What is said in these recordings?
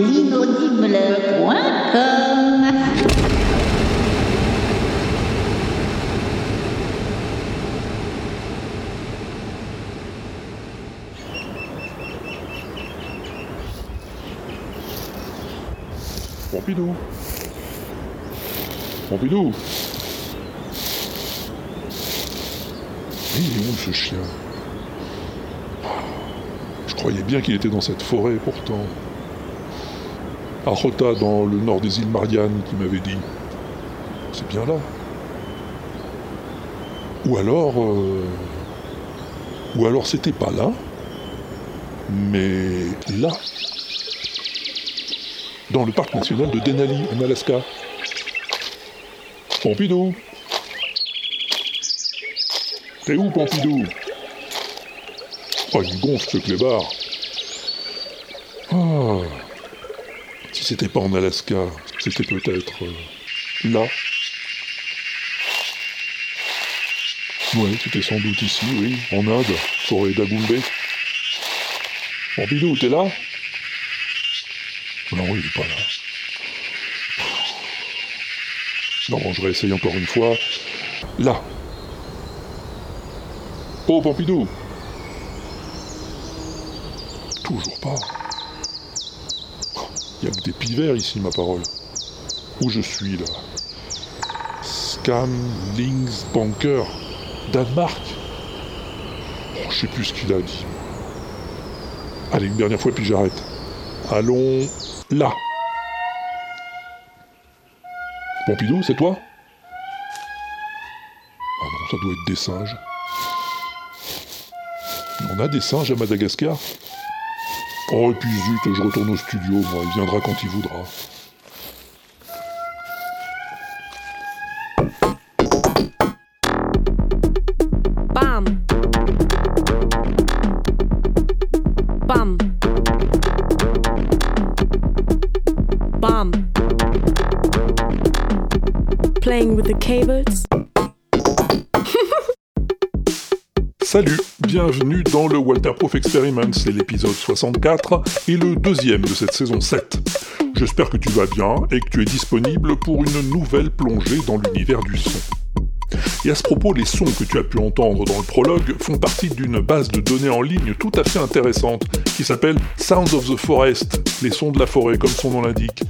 l'inaudible.com. Pompidou Pompidou Il est où ce chien? Je croyais bien qu'il était dans cette forêt pourtant. À dans le nord des îles Mariannes, qui m'avait dit. C'est bien là. Ou alors. euh, Ou alors c'était pas là, mais là. Dans le parc national de Denali, en Alaska. Pompidou T'es où, Pompidou? Oh, il gonfle ce clébard. Ah. Si c'était pas en Alaska, c'était peut-être euh, là. Ouais, c'était sans doute ici, oui, en Inde, forêt d'Agumbe. Pompidou, t'es là? Non, il est pas là. Non, je réessaye encore une fois. Là. Oh, Pompidou Toujours pas. Il y a que des pivers ici, ma parole. Où je suis, là? Scam Links Banker. Danemark oh, Je sais plus ce qu'il a dit. Allez, une dernière fois, puis j'arrête. Allons là. Pompidou, c'est toi? Ah non, ça doit être des singes. On a des singes à Madagascar? Oh, et puis zut, je retourne au studio, moi, il viendra quand il voudra. Bam. Bam. Bam. Playing with the cables. Salut, bienvenue dans le Walter Proof Experiment, c'est l'épisode 64 et le deuxième de cette saison 7. J'espère que tu vas bien et que tu es disponible pour une nouvelle plongée dans l'univers du son. Et à ce propos, les sons que tu as pu entendre dans le prologue font partie d'une base de données en ligne tout à fait intéressante qui s'appelle Sounds of the Forest, les sons de la forêt comme son nom l'indique.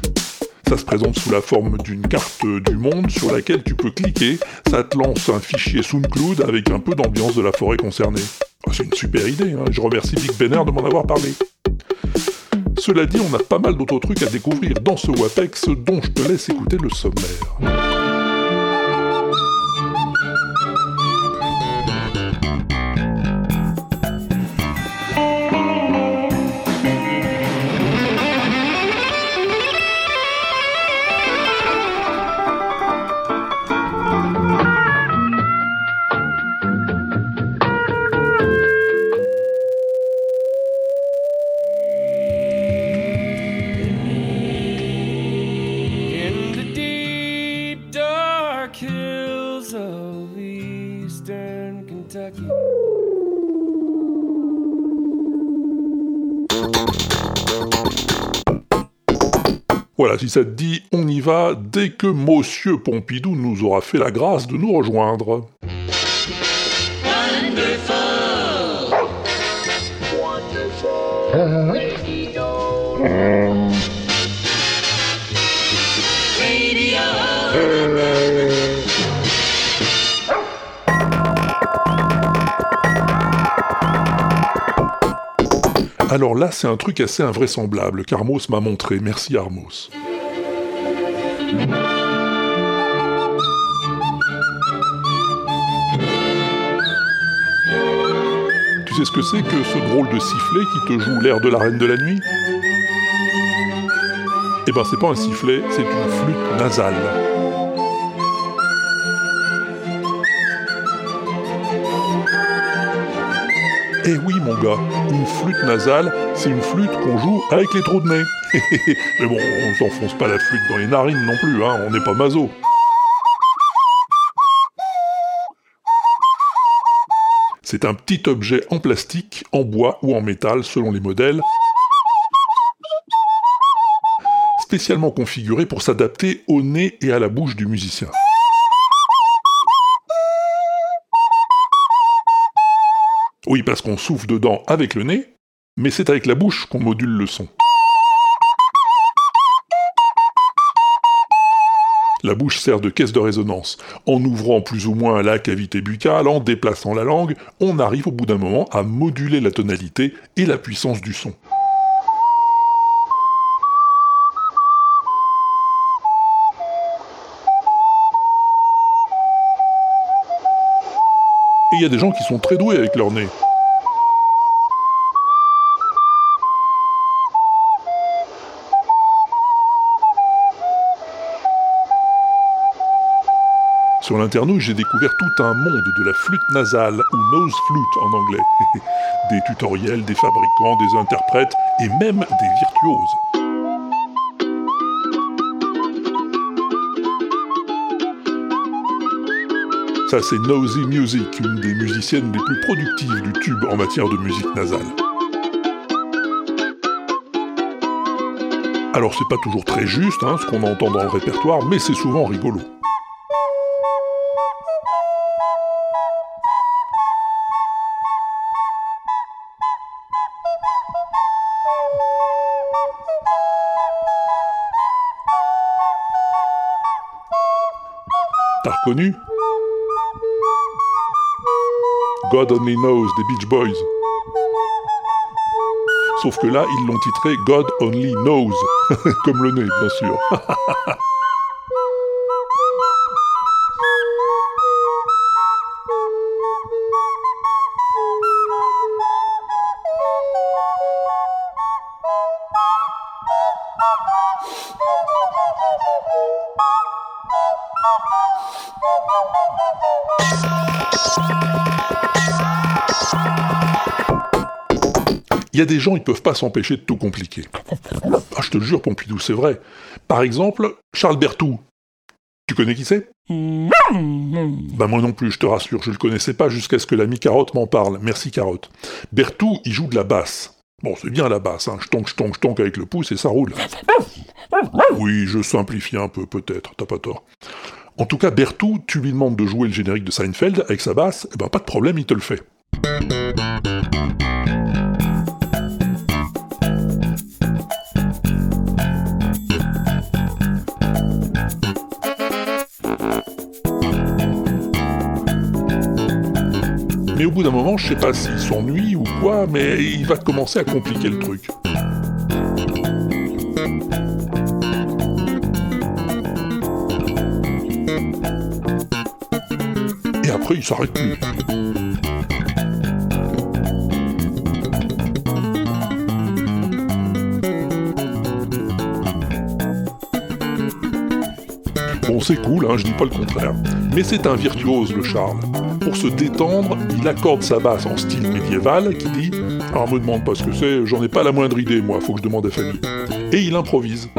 Ça se présente sous la forme d'une carte du monde sur laquelle tu peux cliquer, ça te lance un fichier SoundCloud avec un peu d'ambiance de la forêt concernée. Ah, C'est une super idée, hein, je remercie Big Benner de m'en avoir parlé. Cela dit, on a pas mal d'autres trucs à découvrir dans ce WAPEX dont je te laisse écouter le sommaire. Si ça te dit, on y va dès que Monsieur Pompidou nous aura fait la grâce de nous rejoindre. Alors là, c'est un truc assez invraisemblable qu'Armos m'a montré. Merci Armos. Tu sais ce que c'est que ce drôle de sifflet qui te joue l'air de la reine de la nuit? Eh ben c'est pas un sifflet, c'est une flûte nasale. Eh oui mon gars, une flûte nasale, c'est une flûte qu'on joue avec les trous de nez. Mais bon, on s'enfonce pas la flûte dans les narines non plus, hein, on n'est pas maso. C'est un petit objet en plastique, en bois ou en métal selon les modèles. spécialement configurée pour s'adapter au nez et à la bouche du musicien. Oui, parce qu'on souffle dedans avec le nez, mais c'est avec la bouche qu'on module le son. La bouche sert de caisse de résonance. En ouvrant plus ou moins la cavité buccale, en déplaçant la langue, on arrive au bout d'un moment à moduler la tonalité et la puissance du son. Et il y a des gens qui sont très doués avec leur nez. Sur l'internouille, j'ai découvert tout un monde de la flûte nasale, ou nose flute en anglais. des tutoriels, des fabricants, des interprètes, et même des virtuoses. Ça, c'est Nosy Music, une des musiciennes les plus productives du tube en matière de musique nasale. Alors, c'est pas toujours très juste, hein, ce qu'on entend dans le répertoire, mais c'est souvent rigolo. God Only Knows des Beach Boys. Sauf que là, ils l'ont titré God Only Knows, comme le nez, bien sûr. Il y a des gens, ils peuvent pas s'empêcher de tout compliquer. Ah, je te le jure, Pompidou, c'est vrai. Par exemple, Charles Berthoud. Tu connais qui c'est? Bah moi non plus, je te rassure, je le connaissais pas jusqu'à ce que l'ami Carotte m'en parle. Merci Carotte. Berthoud, il joue de la basse. Bon, c'est bien la basse, hein. je tonque, je tonque, je tonque avec le pouce et ça roule. Oui, je simplifie un peu, peut-être, t'as pas tort. En tout cas, Berthoud, tu lui demandes de jouer le générique de Seinfeld avec sa basse, et ben pas de problème, il te le fait. Au bout d'un moment, je sais pas s'il s'ennuie ou quoi, mais il va commencer à compliquer le truc. Et après, il s'arrête plus. Bon, c'est cool, hein, je dis pas le contraire. Mais c'est un virtuose, le Charles. Pour se détendre, il accorde sa basse en style médiéval qui dit Alors me demande pas ce que c'est, j'en ai pas la moindre idée, moi, faut que je demande à famille. Et il improvise.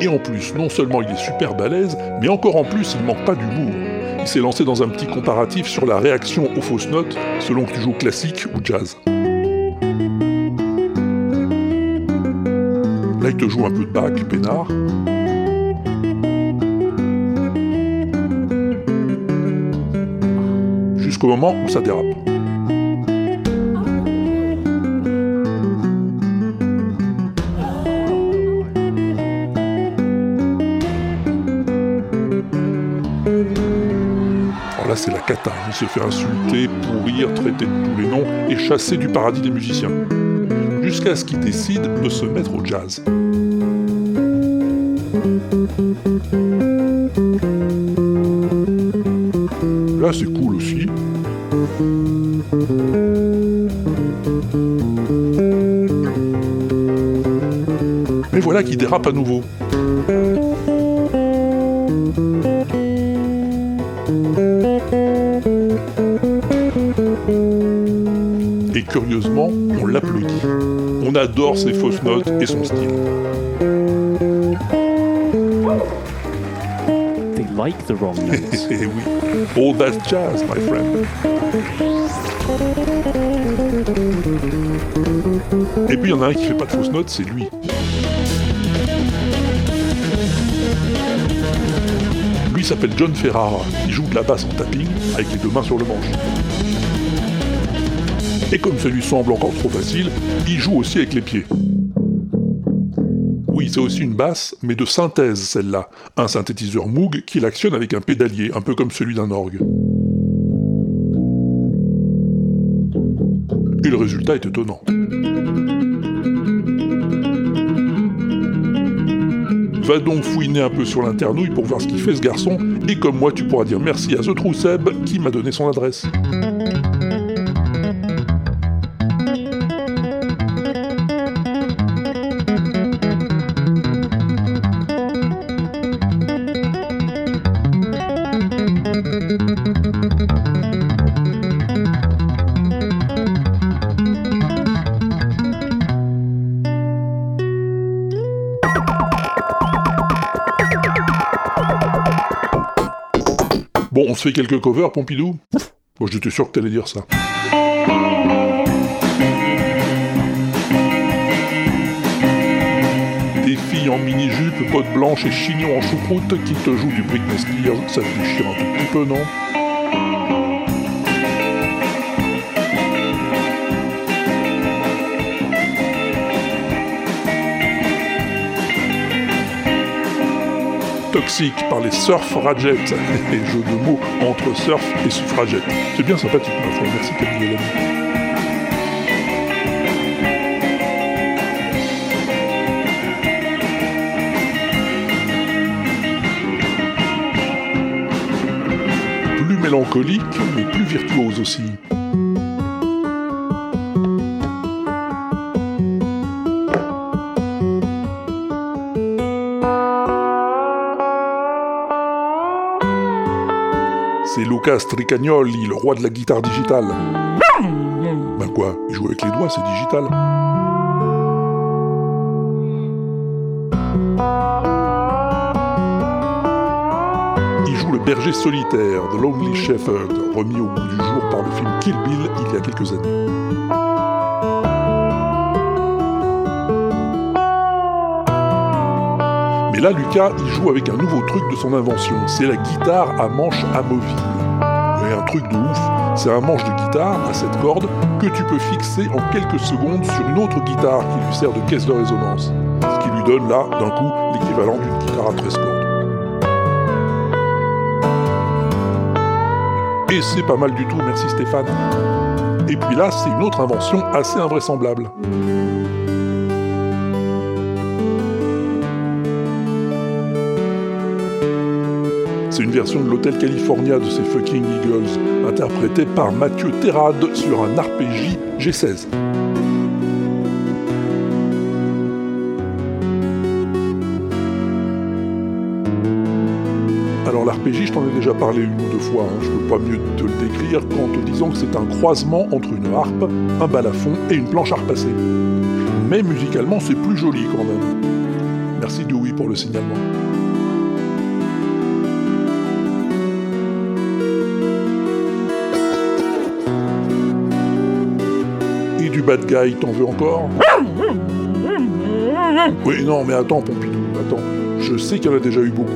Et en plus, non seulement il est super balèze, mais encore en plus, il manque pas d'humour. S'est lancé dans un petit comparatif sur la réaction aux fausses notes selon que tu joues classique ou jazz. Là, il te joue un peu de Bach, peinard. Jusqu'au moment où ça dérape. Là, c'est la cata. Il se fait insulter, pourrir, traiter de tous les noms et chasser du paradis des musiciens. Jusqu'à ce qu'il décide de se mettre au jazz. Là, c'est cool aussi. Mais voilà qu'il dérape à nouveau. Curieusement, on l'applaudit. On adore ses fausses notes et son style. They like the wrong notes. Eh oui, all that jazz, my friend. Et puis il y en a un qui fait pas de fausses notes, c'est lui. Lui s'appelle John Ferrara. Il joue de la basse en tapping avec les deux mains sur le manche. Et comme ça lui semble encore trop facile, il joue aussi avec les pieds. Oui, c'est aussi une basse, mais de synthèse celle-là. Un synthétiseur Moog qui l'actionne avec un pédalier, un peu comme celui d'un orgue. Et le résultat est étonnant. Va donc fouiner un peu sur l'internouille pour voir ce qu'il fait ce garçon, et comme moi tu pourras dire merci à The True Seb qui m'a donné son adresse. Se fait quelques covers, Pompidou Bon, j'étais sûr que t'allais dire ça. Des filles en mini-jupe, bottes blanches et chignons en choucroute qui te jouent du Britney Spears, ça te déchire un tout petit peu, non? Par les surf ragettes, les jeux de mots entre surf et suffragette. C'est bien sympathique, ma foi, merci Camille Lamy. Plus mélancolique, mais plus virtuose aussi. Lucas Tricagnoli, le roi de la guitare digitale. Ben quoi, il joue avec les doigts, c'est digital. Il joue le berger solitaire, The Lonely Shepherd, remis au bout du jour par le film Kill Bill il y a quelques années. Mais là, Lucas, il joue avec un nouveau truc de son invention. C'est la guitare à manche amovible. Truc de ouf, c'est un manche de guitare à cette corde que tu peux fixer en quelques secondes sur une autre guitare qui lui sert de caisse de résonance. Ce qui lui donne là, d'un coup, l'équivalent d'une guitare à 13 cordes. Et c'est pas mal du tout, merci Stéphane. Et puis là, c'est une autre invention assez invraisemblable. C'est une version de l'Hôtel California de ces fucking Eagles, interprétée par Mathieu Terrade sur un RPG G16. Alors l'arpégie, je t'en ai déjà parlé une ou deux fois, hein, je peux pas mieux te le décrire qu'en te disant que c'est un croisement entre une harpe, un balafon et une planche à repasser. Mais musicalement, c'est plus joli quand même. Merci Dewey pour le signalement. Bad guy, t'en veux encore Oui, non, mais attends, Pompidou, attends. Je sais qu'il y en a déjà eu beaucoup.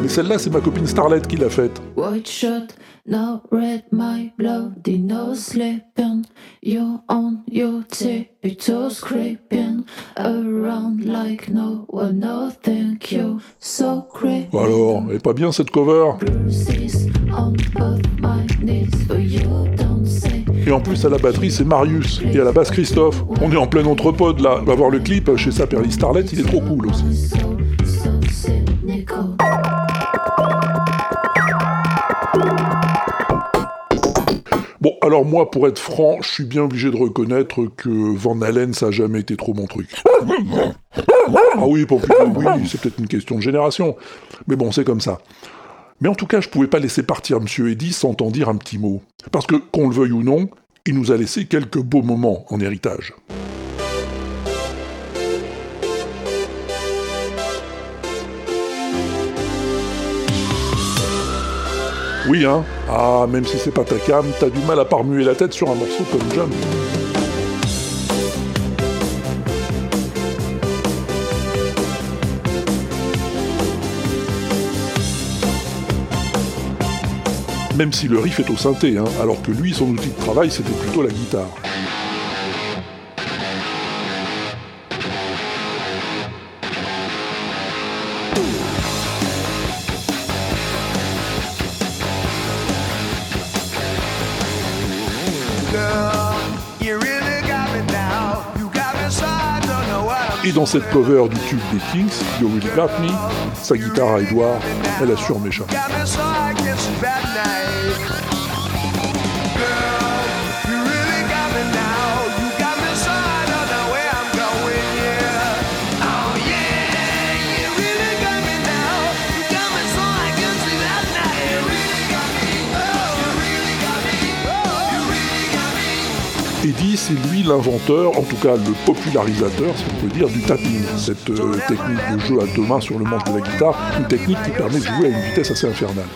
Mais celle-là, c'est ma copine Starlet qui l'a faite. White shot, now red, my bloody nose slipping. You're on your tiptoes creeping around like no one, no thank you. So creepy. Alors, elle est pas bien cette cover Bruises on both my knees, but you don't say. Et en plus, à la batterie, c'est Marius. Et à la basse, Christophe. On est en plein entrepode là. Va voir le clip chez sa Perly Starlet, il est trop cool aussi. Bon, alors moi, pour être franc, je suis bien obligé de reconnaître que Van Halen, ça a jamais été trop mon truc. Ah oui, Pompidou, oui, c'est peut-être une question de génération. Mais bon, c'est comme ça. Mais en tout cas, je ne pouvais pas laisser partir M. Eddy sans en dire un petit mot. Parce que, qu'on le veuille ou non, il nous a laissé quelques beaux moments en héritage. Oui, hein Ah, même si c'est pas ta cam, t'as du mal à parmuer la tête sur un morceau comme Jam. Même si le riff est au synthé, hein, alors que lui, son outil de travail, c'était plutôt la guitare. Et dans cette cover du tube des Kings, You Really Got Me, sa guitare à Edouard, elle assure mes c'est lui l'inventeur, en tout cas le popularisateur, si on peut dire, du tapping, cette euh, technique de jeu à deux mains sur le manche de la guitare, une technique qui permet de jouer à une vitesse assez infernale.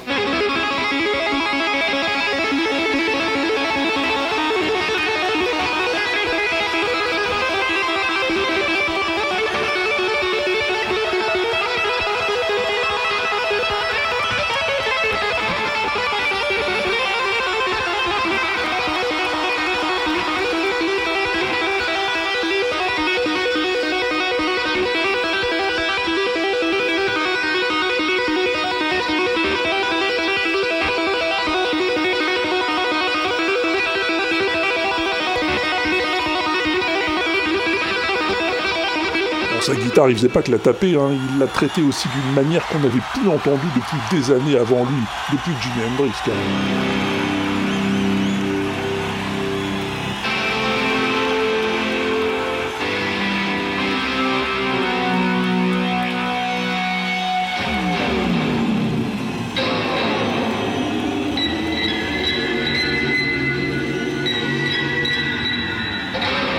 Guitare, il faisait pas que la taper, hein, il l'a traitée aussi d'une manière qu'on n'avait plus entendue depuis des années avant lui, depuis Jimi Hendrix.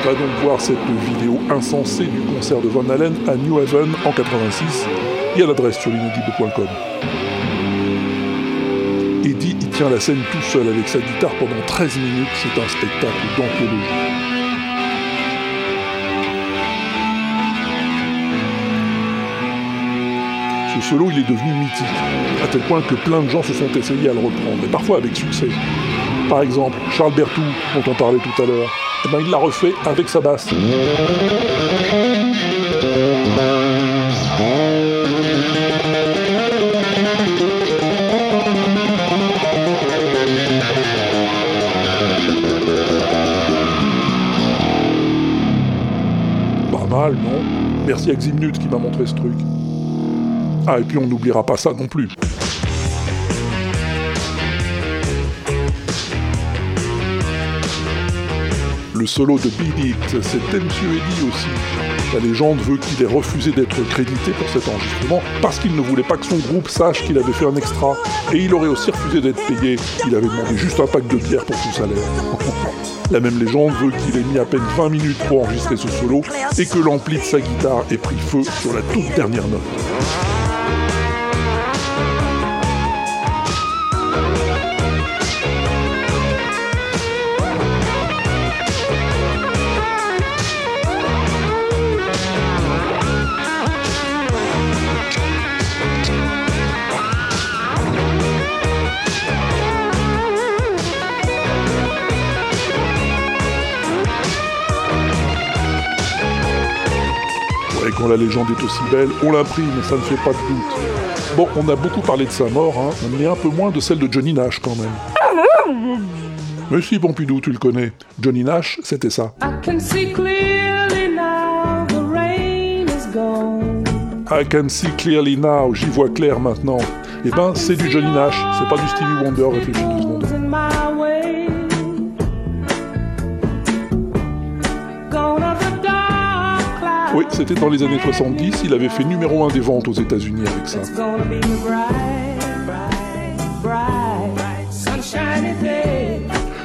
Va donc voir cette vidéo insensée du concert de Van Halen à New Haven en 86 et à l'adresse sur l'inaudible.com. Eddie y tient la scène tout seul avec sa guitare pendant 13 minutes, c'est un spectacle d'anthologie. Ce solo, il est devenu mythique, à tel point que plein de gens se sont essayés à le reprendre, et parfois avec succès. Par exemple, Charles Berthoud, dont on parlait tout à l'heure, eh ben, il l'a refait avec sa basse. Pas mal, non? Merci à Ximnut qui m'a montré ce truc. Ah, et puis on n'oubliera pas ça non plus. Le solo de Beat It, c'était Monsieur Eddie aussi. La légende veut qu'il ait refusé d'être crédité pour cet enregistrement parce qu'il ne voulait pas que son groupe sache qu'il avait fait un extra. Et il aurait aussi refusé d'être payé. Il avait demandé juste un pack de bière pour son salaire. La même légende veut qu'il ait mis à peine 20 minutes pour enregistrer ce solo et que l'ampli de sa guitare ait pris feu sur la toute dernière note. Quand la légende est aussi belle, on l'imprime, ça ne fait pas de doute. Bon, on a beaucoup parlé de sa mort, hein, mais un peu moins de celle de Johnny Nash quand même. Mais si, Pompidou, tu le connais. Johnny Nash, c'était ça. I can see clearly now the rain is gone. I can see clearly now, j'y vois clair maintenant. Eh ben, c'est du Johnny Nash, c'est pas du Stevie Wonder, réfléchis deux secondes. Oui, c'était dans les années 70, il avait fait numéro 1 des ventes aux États-Unis avec ça.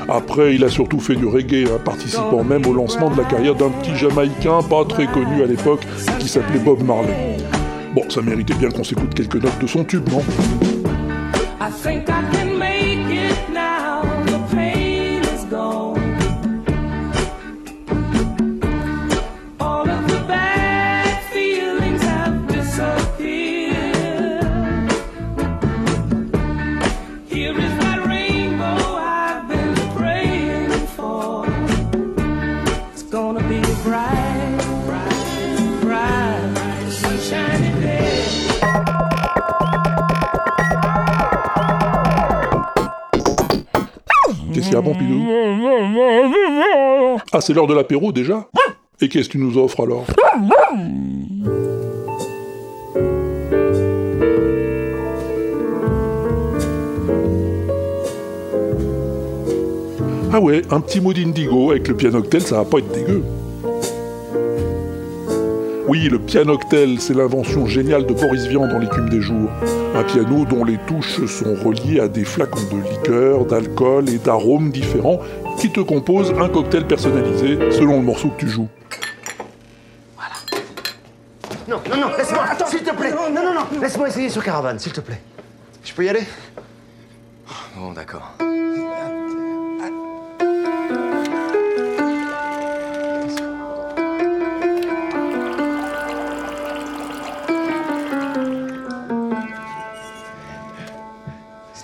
Après, il a surtout fait du reggae, hein, participant même au lancement de la carrière d'un petit Jamaïcain pas très connu à l'époque, qui s'appelait Bob Marley. Bon, ça méritait bien qu'on s'écoute quelques notes de son tube, non? I think I can make a Pompidou Ah, c'est l'heure de l'apéro déjà Et qu'est-ce que tu nous offres alors Ah ouais, un petit mot d'indigo avec le pianoctel, ça va pas être dégueu. Oui, le pianoctel, c'est l'invention géniale de Boris Vian dans l'écume des jours. Un piano dont les touches sont reliées à des flacons de liqueur, d'alcool et d'arômes différents qui te composent un cocktail personnalisé selon le morceau que tu joues. Non, non, non, laisse-moi, s'il te plaît. Non, non, non, laisse-moi essayer sur caravane, s'il te plaît. Je peux y aller? Bon, d'accord.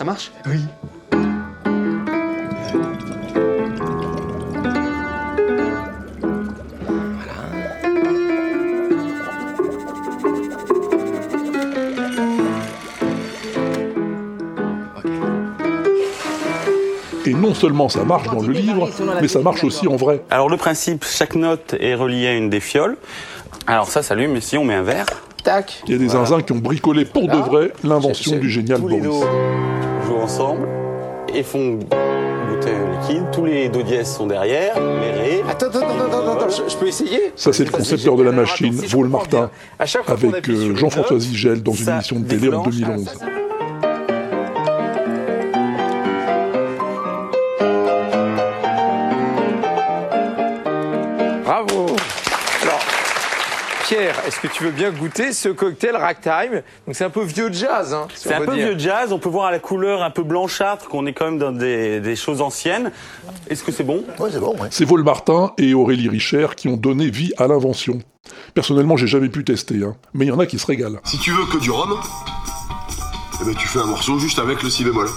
Ça marche? Oui. Et non seulement ça marche dans le livre, mais ça marche aussi en vrai. Alors le principe, chaque note est reliée à une des fioles. Alors ça s'allume ici, on met un verre. Tac. Il y a des zinzins qui ont bricolé pour de vrai l'invention du génial Boris. Jouent ensemble et font goûter un liquide. Tous les do dièses sont derrière, les ré. Attends, attends, attends, attends, attends, je, je peux essayer Ça, c'est le concepteur de la machine, comprends Martin, avec euh, Jean-François Zigel dans une émission de télé en déclenche- 2011. Pierre, est-ce que tu veux bien goûter ce cocktail ragtime? Donc c'est un peu vieux jazz, hein, si C'est on un peut peu dire. vieux jazz, on peut voir à la couleur un peu blanchâtre qu'on est quand même dans des, des choses anciennes. Est-ce que c'est bon? Ouais, c'est bon, ouais. C'est Vol Martin et Aurélie Richer qui ont donné vie à l'invention. Personnellement, j'ai jamais pu tester, hein, mais il y en a qui se régalent. Si tu veux que du rhum, eh ben tu fais un morceau juste avec le si bémol.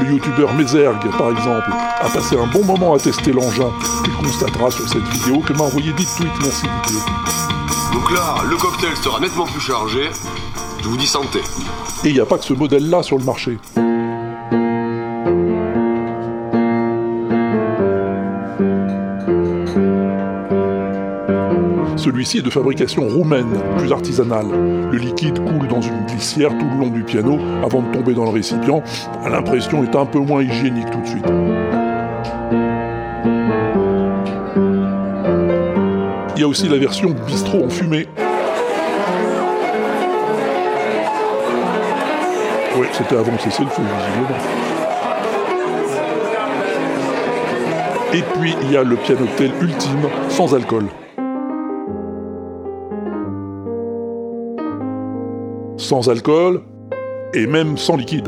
Le youtubeur Mézergue, par exemple, a passé un bon moment à tester l'engin. Tu constateras sur cette vidéo que m'a envoyé 10 tweets merci Didier. Donc là, le cocktail sera nettement plus chargé. Je vous dis santé. Et il n'y a pas que ce modèle-là sur le marché. Celui-ci est de fabrication roumaine, plus artisanale. Le liquide coule dans une glissière tout le long du piano avant de tomber dans le récipient. L'impression est un peu moins hygiénique tout de suite. Il y a aussi la version bistrot en fumée. Ouais, c'était avant le cessez-le-feu, visiblement. Et puis, il y a le pianotel ultime, sans alcool. Sans alcool, et même sans liquide.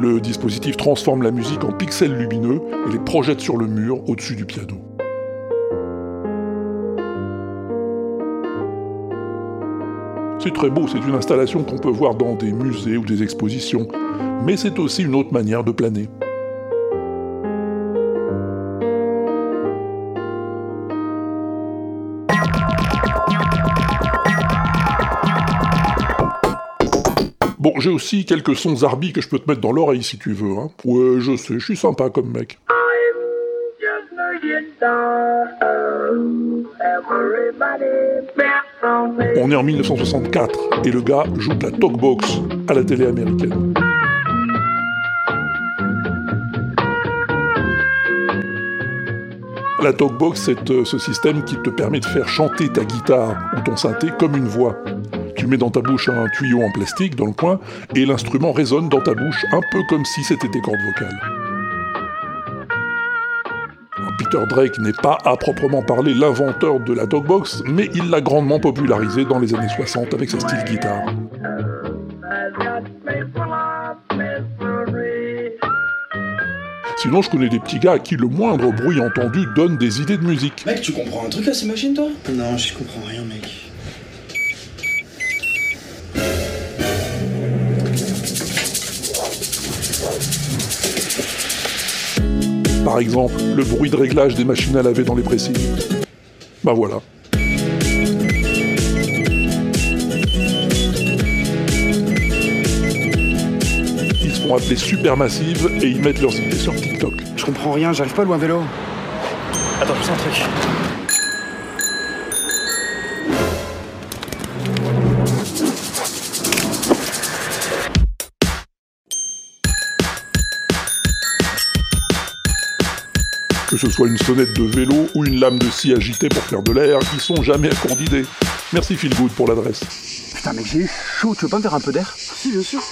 Le dispositif transforme la musique en pixels lumineux et les projette sur le mur au-dessus du piano. C'est très beau, c'est une installation qu'on peut voir dans des musées ou des expositions, mais c'est aussi une autre manière de planer. J'ai aussi quelques sons Zarbi que je peux te mettre dans l'oreille si tu veux. Hein. Ouais, je sais, je suis sympa comme mec. On est en 1964 et le gars joue de la talkbox à la télé américaine. La talkbox, c'est euh, ce système qui te permet de faire chanter ta guitare ou ton synthé comme une voix. Tu mets dans ta bouche un tuyau en plastique dans le coin et l'instrument résonne dans ta bouche un peu comme si c'était tes cordes vocales. Peter Drake n'est pas à proprement parler l'inventeur de la talkbox, mais il l'a grandement popularisé dans les années 60 avec sa style guitare. Sinon, je connais des petits gars à qui le moindre bruit entendu donne des idées de musique. Mec, tu comprends un truc à ces machines, toi? Non, j'y comprends rien, Par exemple, le bruit de réglage des machines à laver dans les pressings. Bah voilà. sont appelées supermassives et y mettent leurs idées sur TikTok. Je comprends rien, j'arrive pas à louer un vélo. Attends, je un truc. Ce soit une sonnette de vélo ou une lame de scie agitée pour faire de l'air, ils sont jamais à court d'idées. Merci Philgood pour l'adresse. Putain, mec, j'ai eu chaud, tu veux pas me faire un peu d'air? Si, bien sûr.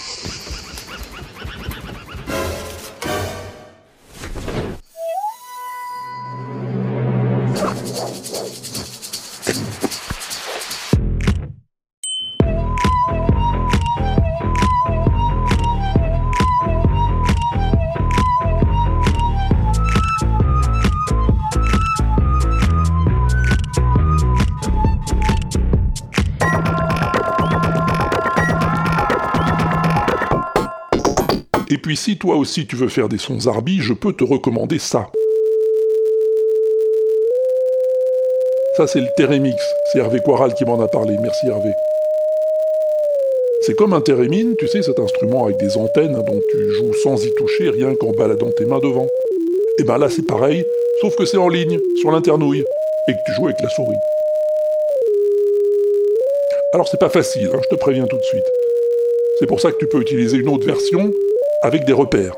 Puis si toi aussi tu veux faire des sons Zarbi, je peux te recommander ça. Ça c'est le Térémix, c'est Hervé Quaral qui m'en a parlé, merci Hervé. C'est comme un thérémine, tu sais, cet instrument avec des antennes dont tu joues sans y toucher, rien qu'en baladant tes mains devant. Et ben là c'est pareil, sauf que c'est en ligne, sur l'internouille, et que tu joues avec la souris. Alors c'est pas facile, hein, je te préviens tout de suite. C'est pour ça que tu peux utiliser une autre version avec des repères.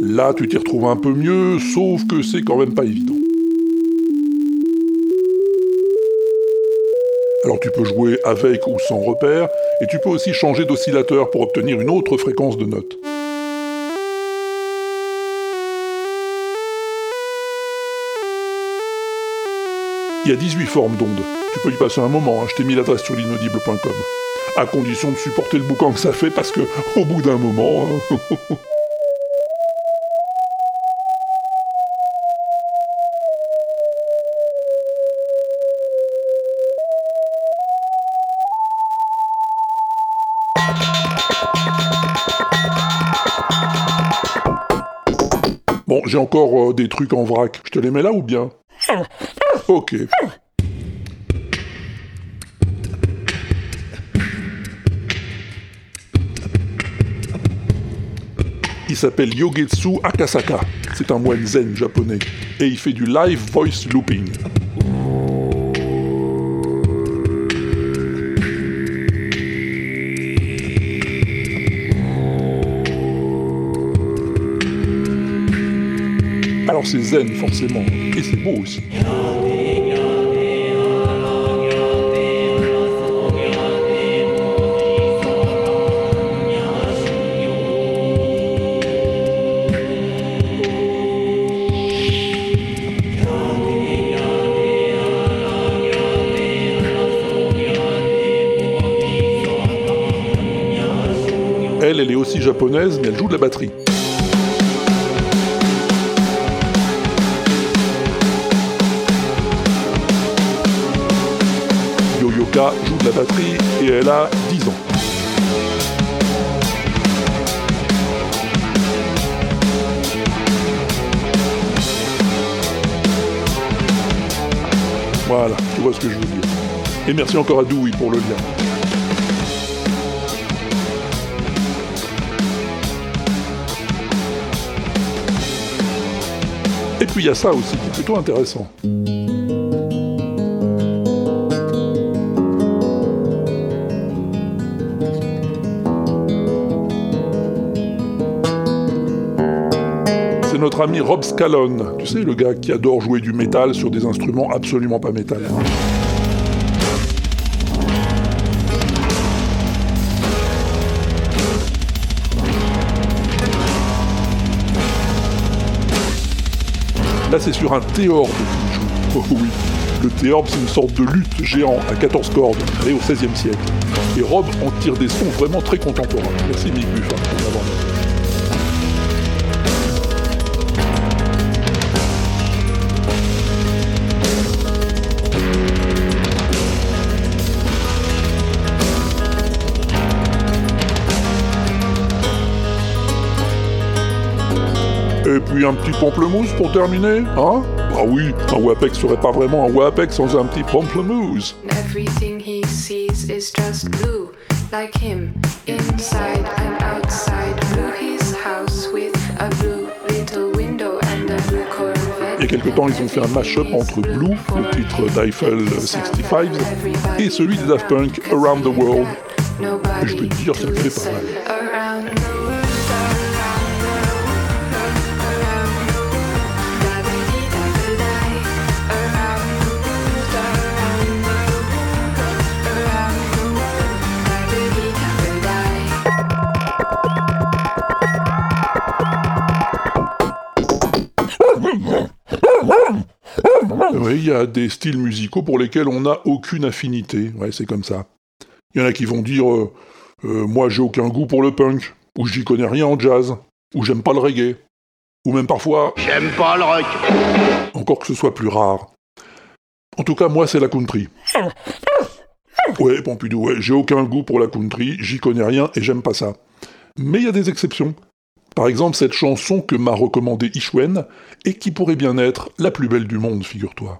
Là, tu t'y retrouves un peu mieux, sauf que c'est quand même pas évident. Alors tu peux jouer avec ou sans repère, et tu peux aussi changer d'oscillateur pour obtenir une autre fréquence de notes. Il y a 18 formes d'ondes. Tu peux y passer un moment, hein, je t'ai mis l'adresse sur l'inaudible.com. À condition de supporter le boucan que ça fait, parce que au bout d'un moment. hein, Bon, j'ai encore euh, des trucs en vrac. Je te les mets là ou bien? Ok. Il s'appelle Yogetsu Akasaka. C'est un moine zen japonais. Et il fait du live voice looping. Alors c'est zen forcément. Et c'est beau aussi. Japonaise, mais elle joue de la batterie. Yoyoka joue de la batterie et elle a 10 ans. Voilà, tu vois ce que je veux dire. Et merci encore à Dewey pour le lien. Puis il y a ça aussi qui est plutôt intéressant. C'est notre ami Rob Scallon, tu sais, le gars qui adore jouer du métal sur des instruments absolument pas métal. Là, c'est sur un théorbe. Oh oui, le théorbe, c'est une sorte de lutte géant à 14 cordes, créé au XVIe siècle. Et Rob en tire des sons vraiment très contemporains. Merci Mick Buffin pour l'avoir Et puis un petit pamplemousse pour terminer, hein? Ah oui, un Wapex serait pas vraiment un Wapex sans un petit pamplemousse. Everything he sees is just blue, like him, inside and outside. Blue his house with a blue little window and a blue Corvette. Il y a quelque temps, ils ont fait un mash-up entre Blue, le titre d'Eiffel 65, et celui des Daft Punk, Around the World. Et je peux te dire, ça fait pas mal. Oui, il y a des styles musicaux pour lesquels on n'a aucune affinité. Ouais, c'est comme ça. Il y en a qui vont dire euh, euh, Moi, j'ai aucun goût pour le punk, ou j'y connais rien en jazz, ou j'aime pas le reggae, ou même parfois J'aime pas le rock. encore que ce soit plus rare. En tout cas, moi, c'est la country. Ouais, Pompidou, ouais, j'ai aucun goût pour la country, j'y connais rien et j'aime pas ça. Mais il y a des exceptions. Par exemple, cette chanson que m'a recommandée Ishwen et qui pourrait bien être la plus belle du monde, figure-toi.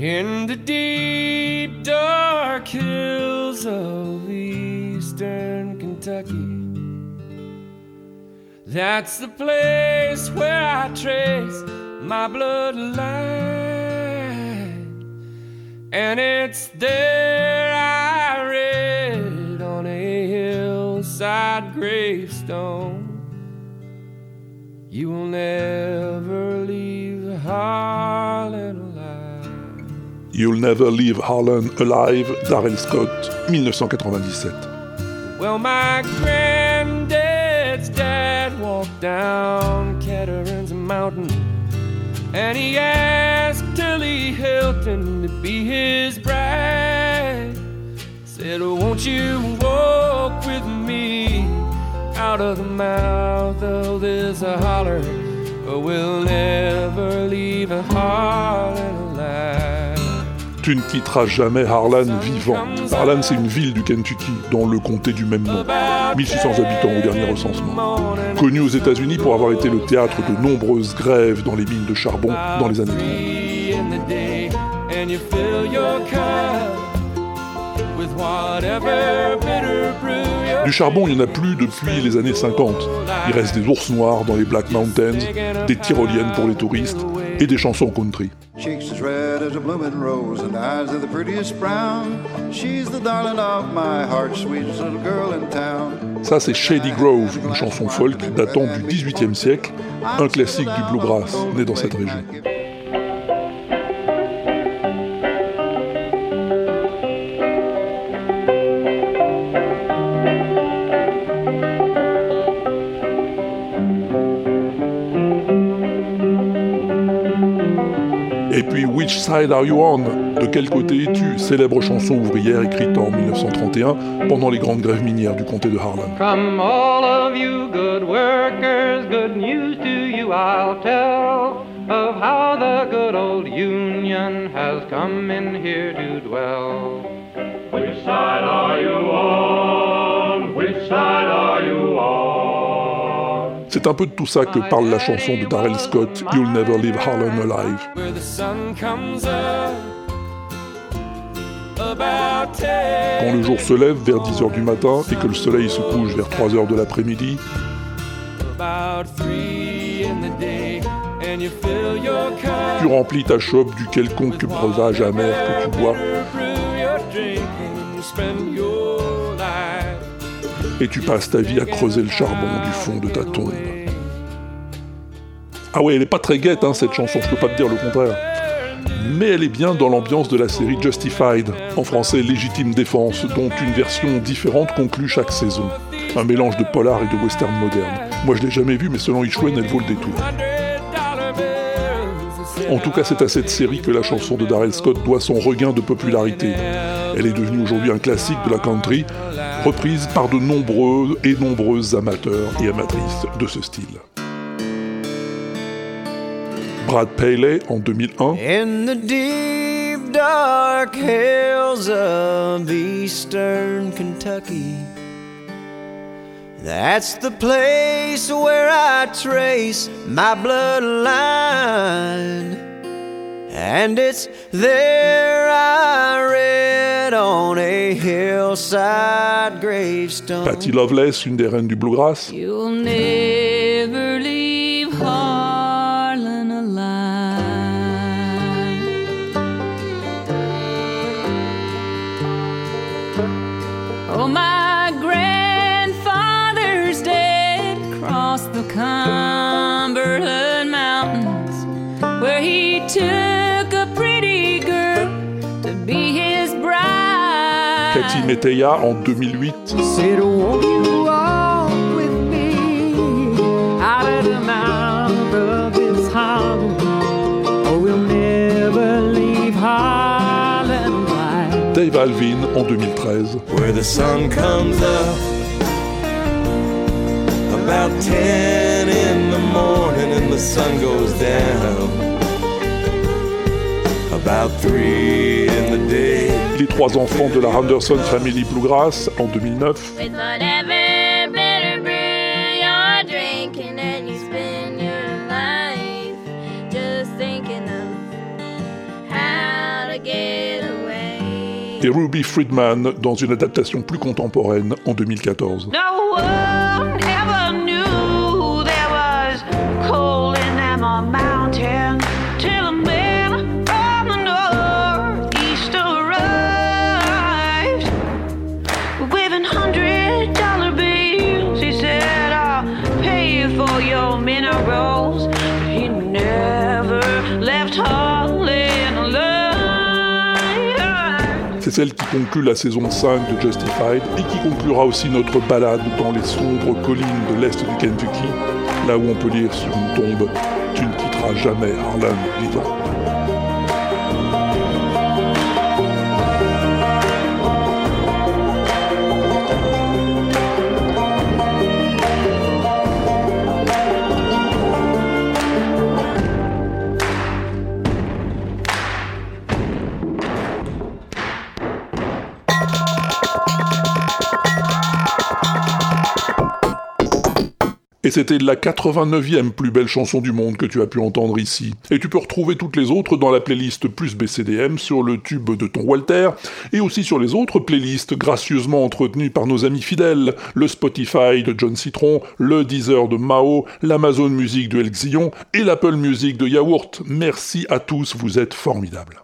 In the deep dark hills of eastern Kentucky, that's the place where I trace my bloodline. And it's there I hillside gravestone. You will never leave Harlan alive. You'll Never Leave Harlan Alive, Darrell Scott, 1997. Well, my granddad's dad walked down Catarines Mountain and he asked Tilly Hilton to be his bride. Said, Won't you walk with me? Out of the mouth of this holler? Or we'll never leave a Harlan alive. Tu ne quitteras jamais Harlan vivant. Harlan, c'est une ville du Kentucky, dans le comté du même nom. 1600 habitants au dernier recensement. Connu aux États-Unis pour avoir été le théâtre de nombreuses grèves dans les mines de charbon dans les années 30. Du charbon, il n'y en a plus depuis les années 50. Il reste des ours noirs dans les Black Mountains, des tyroliennes pour les touristes et des chansons country. Cheeks as red as a blooming rose and eyes of the prettiest brown. She's the darling of my heart, sweetest little girl in town. Ça, c'est Shady Grove, une chanson folk datant du XVIIIe siècle, un classique du bluegrass né dans cette région. Side Are You On De quel côté es-tu Célèbre chanson ouvrière écrite en 1931 pendant les grandes grèves minières du comté de Harlan. From all of you good workers, good news to you I'll tell of how the good old Union has come in here to dwell. Which side are you on? Which side are you on? C'est un peu de tout ça que parle la chanson de Darrell Scott, You'll Never Leave Harlan Alive. Quand le jour se lève vers 10h du matin et que le soleil se couche vers 3h de l'après-midi, tu remplis ta chope du quelconque breuvage amer que tu bois et tu passes ta vie à creuser le charbon du fond de ta tombe. Ah ouais, elle est pas très guette hein, cette chanson, je peux pas te dire le contraire. Mais elle est bien dans l'ambiance de la série Justified, en français Légitime Défense, dont une version différente conclut chaque saison. Un mélange de polar et de western moderne. Moi je l'ai jamais vu, mais selon Ishwen, elle vaut le détour. En tout cas, c'est à cette série que la chanson de Darrell Scott doit son regain de popularité. Elle est devenue aujourd'hui un classique de la country, reprise par de nombreux et nombreuses amateurs et amatrices de ce style. Brad Paley en 2001, In the deep dark hills of eastern Kentucky, That's the place where I trace my bloodline. And it's there I read on a hillside gravestone. Patty Loveless, une des reines du bluegrass. You'll never leave never leave Harlan White. Dave Alvin en 2013. Where the sun comes up about 10 in the morning and the sun goes down about 3 in the day. Les trois enfants de la Henderson Family Bluegrass en 2009. With whatever bitter brew you're drinking, and you spend your life just thinking of how to get away. Et Ruby Friedman dans une adaptation plus contemporaine en 2014. No celle qui conclut la saison 5 de Justified et qui conclura aussi notre balade dans les sombres collines de l'est du Kentucky, là où on peut lire sur une tombe Tu ne quitteras jamais Harlan vivant. Et c'était la 89e plus belle chanson du monde que tu as pu entendre ici. Et tu peux retrouver toutes les autres dans la playlist plus BCDM sur le tube de ton Walter, et aussi sur les autres playlists gracieusement entretenues par nos amis fidèles, le Spotify de John Citron, le Deezer de Mao, l'Amazon Music de El Xion et l'Apple Music de Yaourt. Merci à tous, vous êtes formidables.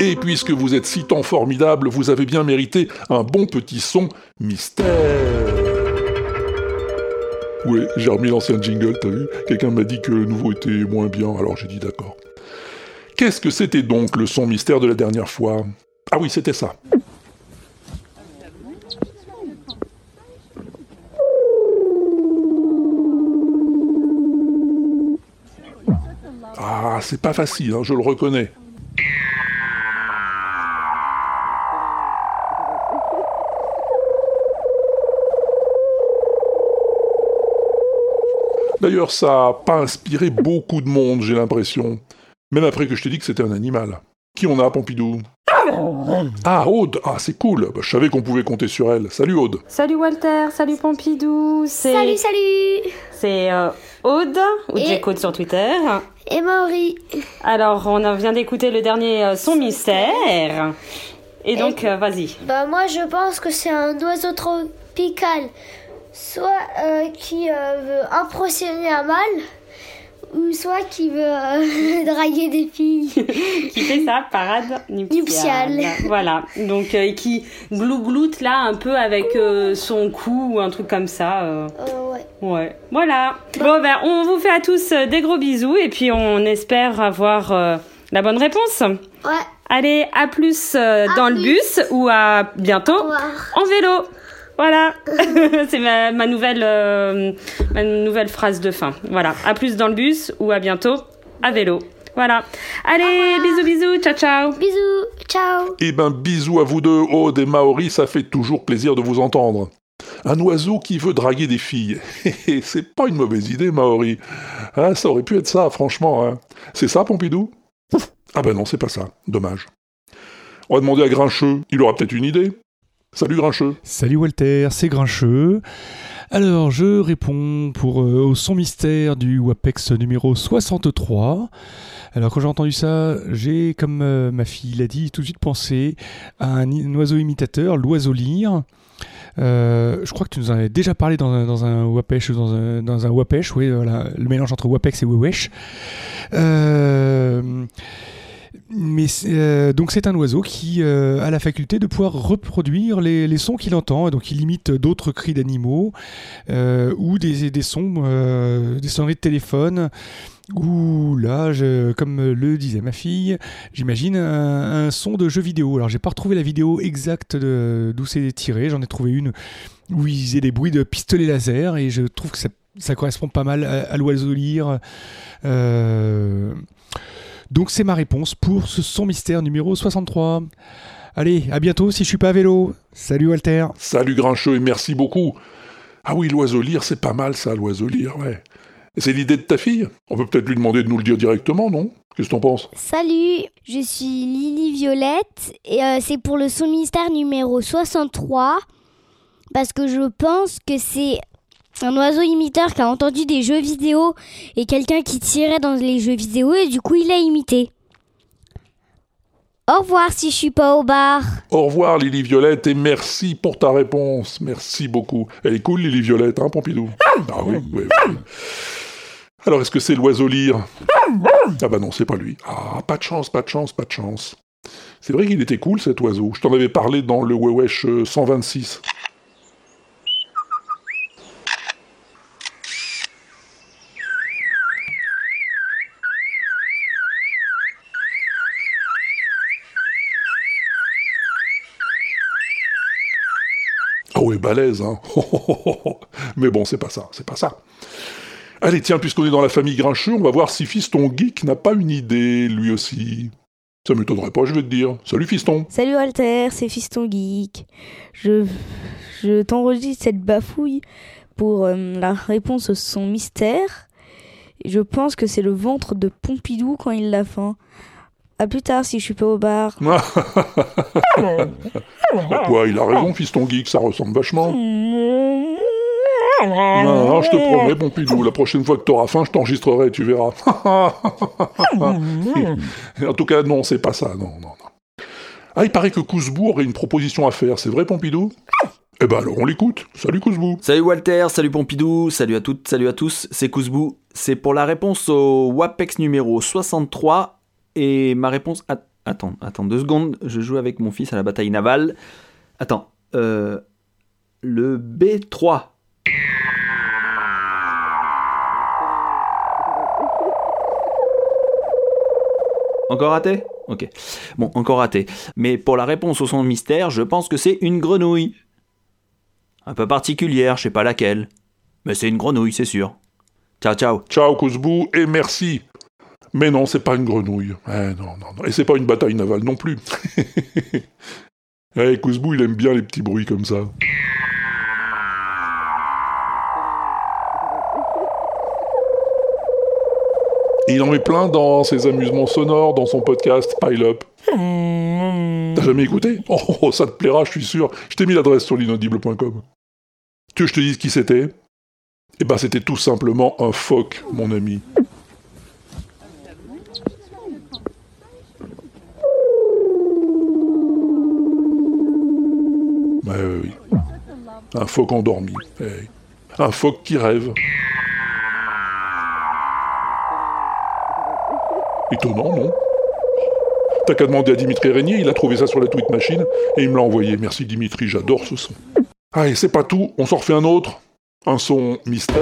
Et puisque vous êtes si tant formidable, vous avez bien mérité un bon petit son mystère. Oui, j'ai remis l'ancien jingle, t'as vu? Quelqu'un m'a dit que le nouveau était moins bien, alors j'ai dit d'accord. Qu'est-ce que c'était donc le son mystère de la dernière fois? Ah oui, c'était ça. Ah, c'est pas facile, hein, je le reconnais. D'ailleurs, ça n'a pas inspiré beaucoup de monde, j'ai l'impression. Même après que je t'ai dit que c'était un animal. Qui on a, Pompidou? Ah, Aude Ah, c'est cool Bah, Je savais qu'on pouvait compter sur elle. Salut, Aude Salut Walter, salut Pompidou, c'est... Salut, salut C'est euh, Aude, ou Et- J-Code sur Twitter. Et Maury. Alors, on vient d'écouter le dernier euh, son mystère. Et donc, euh, vas-y. Bah moi je pense que c'est un oiseau tropical, soit euh, qui euh, veut impressionner un mâle, ou soit qui veut euh, draguer des filles. qui fait sa parade nuptiale. Nuptiale. Voilà, donc euh, qui glougloute là un peu avec euh, son cou ou un truc comme ça. euh. Ouais. Ouais, voilà. Bon, ben, on vous fait à tous des gros bisous et puis on espère avoir la bonne réponse. Ouais. Allez, à plus dans le bus ou à bientôt en vélo. Voilà, c'est ma, ma nouvelle euh, ma nouvelle phrase de fin. Voilà, à plus dans le bus ou à bientôt à vélo. Voilà. Allez, bisous bisous, ciao ciao. Bisous. Ciao. Eh ben, bisous à vous deux, Aude et Maori, ça fait toujours plaisir de vous entendre. Un oiseau qui veut draguer des filles. C'est pas une mauvaise idée, Maori. Ah, ça aurait pu être ça, franchement. hein. C'est ça, Pompidou? Ah ben non, c'est pas ça. Dommage. On va demander à Grincheux. Il aura peut-être une idée. Salut Grincheux. Salut Walter, c'est Grincheux. Alors, je réponds pour euh, au son mystère du WAPEX numéro 63. Alors, quand j'ai entendu ça, j'ai, comme euh, ma fille l'a dit, tout de suite pensé à un, oiseau imitateur, l'oiseau lyre. Euh, je crois que tu nous en avais déjà parlé dans un, dans un Wapesh, dans un, dans un oui, le mélange entre Wapex et Wewesh. Euh, mais euh, donc c'est un oiseau qui euh, a la faculté de pouvoir reproduire les, sons qu'il entend. Et donc il imite d'autres cris d'animaux euh, ou des, sons, des sonneries de téléphone. Ou là, je- comme le disait ma fille, j'imagine un, son de jeu vidéo. Alors j'ai pas retrouvé la vidéo exacte d'où c'est tiré. J'en ai trouvé une où il faisait des bruits de pistolet laser et je trouve que ça, correspond pas mal à, l'oiseau. Euh, donc c'est ma réponse pour ce son mystère numéro 63. Allez, à bientôt si je suis pas à vélo. Salut Walter. Salut Grincheux et merci beaucoup. Ah oui, l'oiseau lyre, c'est pas mal ça, l'oiseau lyre, ouais. C'est l'idée de ta fille? On peut peut-être lui demander de nous le dire directement, non? Qu'est-ce que t'en penses? Salut, je suis Lily Violette et euh, c'est pour le son mystère numéro 63 parce que je pense que c'est un oiseau imiteur qui a entendu des jeux vidéo et quelqu'un qui tirait dans les jeux vidéo et du coup il l'a imité. Au revoir si je suis pas au bar. Au revoir Lily Violette et merci pour ta réponse. Merci beaucoup. Elle est cool Lily Violette, hein Pompidou? Ah oui, oui. Alors est-ce que c'est l'oiseau lyre Ah bah non, c'est pas lui. Ah, pas de chance, pas de chance, pas de chance. C'est vrai qu'il était cool cet oiseau. Je t'en avais parlé dans le Wewesh euh, 126. Ah ouais, balèze, hein. Mais bon, c'est pas ça, c'est pas ça. Allez, tiens, puisqu'on est dans la famille Grincheux, on va voir si Fiston Geek n'a pas une idée, lui aussi. Ça m'étonnerait pas, je vais te dire. Salut Fiston. Salut Walter, c'est Fiston Geek. Je, je t'enregistre cette bafouille pour euh, la réponse au son mystère. Je pense que c'est le ventre de Pompidou quand il l'a faim. À plus tard si je suis pas au bar. Quoi, il a raison, Fiston Geek, ça ressemble vachement. Non, non, je te promets, Pompidou, la prochaine fois que t'auras faim, je t'enregistrerai, tu verras. en tout cas, non, c'est pas ça, non, non, non. Ah, il paraît que Cousbou aurait une proposition à faire, c'est vrai, Pompidou? Eh ben alors, on l'écoute. Salut Cousbou. Salut Walter, salut Pompidou, salut à toutes, salut à tous, c'est Kouzbou. C'est pour la réponse au WAPEX numéro 63 et ma réponse... att- Attends, attends deux secondes, je joue avec mon fils à la bataille navale. Attends, euh... Le B3. Encore raté? Ok. Bon, encore raté. Mais pour la réponse au son mystère, je pense que c'est une grenouille. Un peu particulière, je sais pas laquelle. Mais c'est une grenouille, c'est sûr. Ciao, ciao. Ciao Kouzbou, et merci. Mais non, c'est pas une grenouille. Eh, non, non, non. Et c'est pas une bataille navale non plus. Eh, Kouzbou, il aime bien les petits bruits comme ça. Et il en met plein dans ses amusements sonores, dans son podcast Pile Up. T'as jamais écouté? Oh, oh, ça te plaira, je suis sûr. Je t'ai mis l'adresse sur l'inaudible.com. Tu veux que je te dise qui c'était? Eh ben, c'était tout simplement un phoque, mon ami. Un phoque endormi. Un phoque qui rêve. Étonnant, non? T'as qu'à demander à Dimitri Régnier, il a trouvé ça sur la tweet machine et il me l'a envoyé. Merci Dimitri, j'adore ce son. Allez, c'est pas tout, on s'en refait un autre. Un son mystère.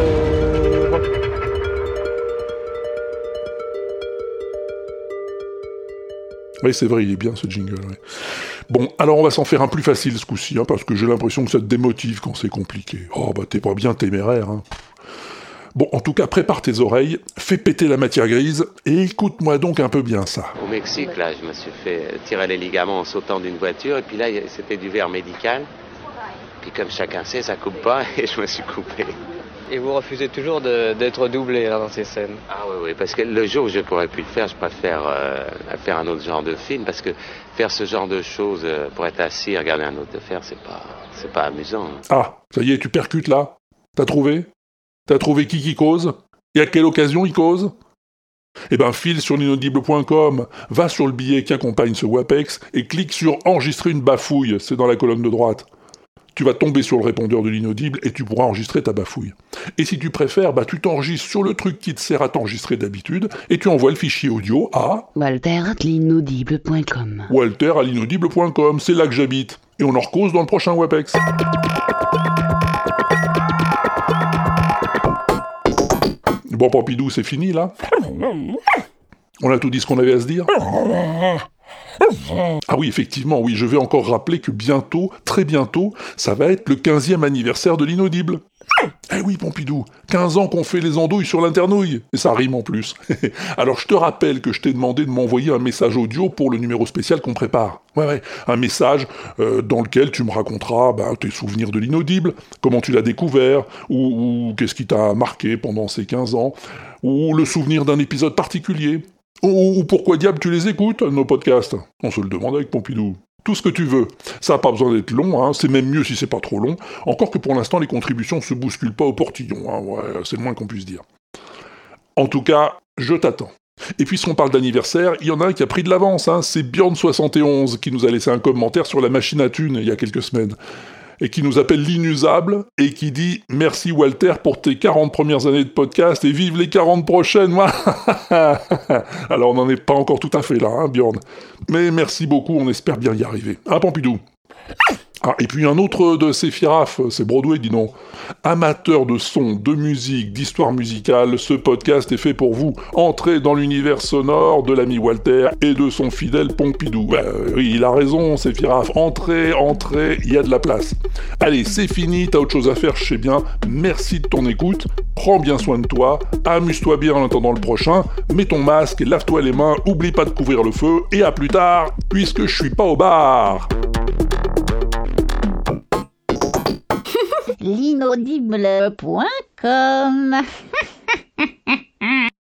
Oui, c'est vrai, il est bien ce jingle. Bon, alors on va s'en faire un plus facile ce coup-ci, hein, parce que j'ai l'impression que ça te démotive quand c'est compliqué. Oh, bah t'es pas bien téméraire. Hein. Bon, en tout cas, prépare tes oreilles, fais péter la matière grise et écoute-moi donc un peu bien ça. Au Mexique, là, je me suis fait tirer les ligaments en sautant d'une voiture, et puis là, c'était du verre médical. Puis comme chacun sait, ça coupe pas, et je me suis coupé. Et vous refusez toujours de- d'être doublé là, dans ces scènes. Ah oui, oui, parce que le jour où je pourrais plus le faire, je préfère euh, faire un autre genre de film, parce que faire ce genre de choses euh, pour être assis et regarder un autre le faire, c'est pas, c'est pas amusant. Ah, ça y est, tu percutes là. T'as trouvé? T'as trouvé qui qui cause? Et à quelle occasion il cause? Eh ben, file sur l'inaudible.com, va sur le billet qui accompagne ce WAPEX et clique sur Enregistrer une bafouille, c'est dans la colonne de droite. Tu vas tomber sur le répondeur de l'inaudible et tu pourras enregistrer ta bafouille. Et si tu préfères, bah tu t'enregistres sur le truc qui te sert à t'enregistrer d'habitude et tu envoies le fichier audio à walter.l'inaudible.com. walter à l'inaudible.com, c'est là que j'habite. Et on en recose dans le prochain WAPEX. Bon, Pompidou, c'est fini là? On a tout dit ce qu'on avait à se dire? Ah oui, effectivement, oui, je vais encore rappeler que bientôt, très bientôt, ça va être le 15e anniversaire de l'inaudible. Eh oui, Pompidou, 15 ans qu'on fait les andouilles sur l'internouille, et ça rime en plus. Alors je te rappelle que je t'ai demandé de m'envoyer un message audio pour le numéro spécial qu'on prépare. Ouais, ouais, un message euh, dans lequel tu me raconteras bah, tes souvenirs de l'inaudible, comment tu l'as découvert, ou, ou qu'est-ce qui t'a marqué pendant ces 15 ans, ou le souvenir d'un épisode particulier, ou, ou pourquoi diable tu les écoutes, nos podcasts? On se le demande avec Pompidou. Tout ce que tu veux. Ça n'a pas besoin d'être long, hein, c'est même mieux si c'est pas trop long. Encore que pour l'instant, les contributions se bousculent pas au portillon, hein, c'est le moins qu'on puisse dire. En tout cas, je t'attends. Et puisqu'on parle d'anniversaire, il y en a un qui a pris de l'avance, hein, c'est Bjorn71 qui nous a laissé un commentaire sur la machine à thunes il y a quelques semaines. Et qui nous appelle l'inusable, et qui dit Merci Walter pour tes 40 premières années de podcast, et vive les 40 prochaines, moi Alors on n'en est pas encore tout à fait là, hein, Bjorn. Mais merci beaucoup, on espère bien y arriver. Hein, Pompidou? Ah, et puis un autre de ces c'est Broadway, dis donc. Amateur de son, de musique, d'histoire musicale, ce podcast est fait pour vous. Entrez dans l'univers sonore de l'ami Walter et de son fidèle Pompidou. Euh, oui, il a raison, c'est. Entrez, entrez, il y a de la place. Allez, c'est fini, t'as autre chose à faire, je sais bien. Merci de ton écoute. Prends bien soin de toi. Amuse-toi bien en attendant le prochain. Mets ton masque, lave-toi les mains, oublie pas de couvrir le feu. Et à plus tard, puisque je suis pas au bar l'inaudible.com.